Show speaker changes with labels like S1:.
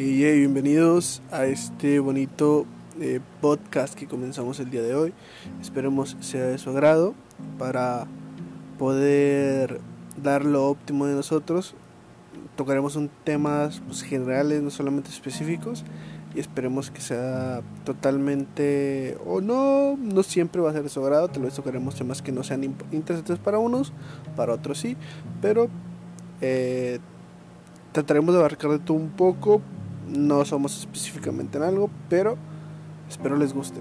S1: Y bienvenidos a este bonito eh, podcast que comenzamos el día de hoy. Esperemos sea de su agrado para poder dar lo óptimo de nosotros. Tocaremos un temas pues, generales, no solamente específicos, y esperemos que sea totalmente o no, no siempre va a ser de su agrado. Tal vez tocaremos temas que no sean interesantes para unos, para otros sí, pero eh, trataremos de abarcar de todo un poco no somos específicamente en algo, pero espero les guste.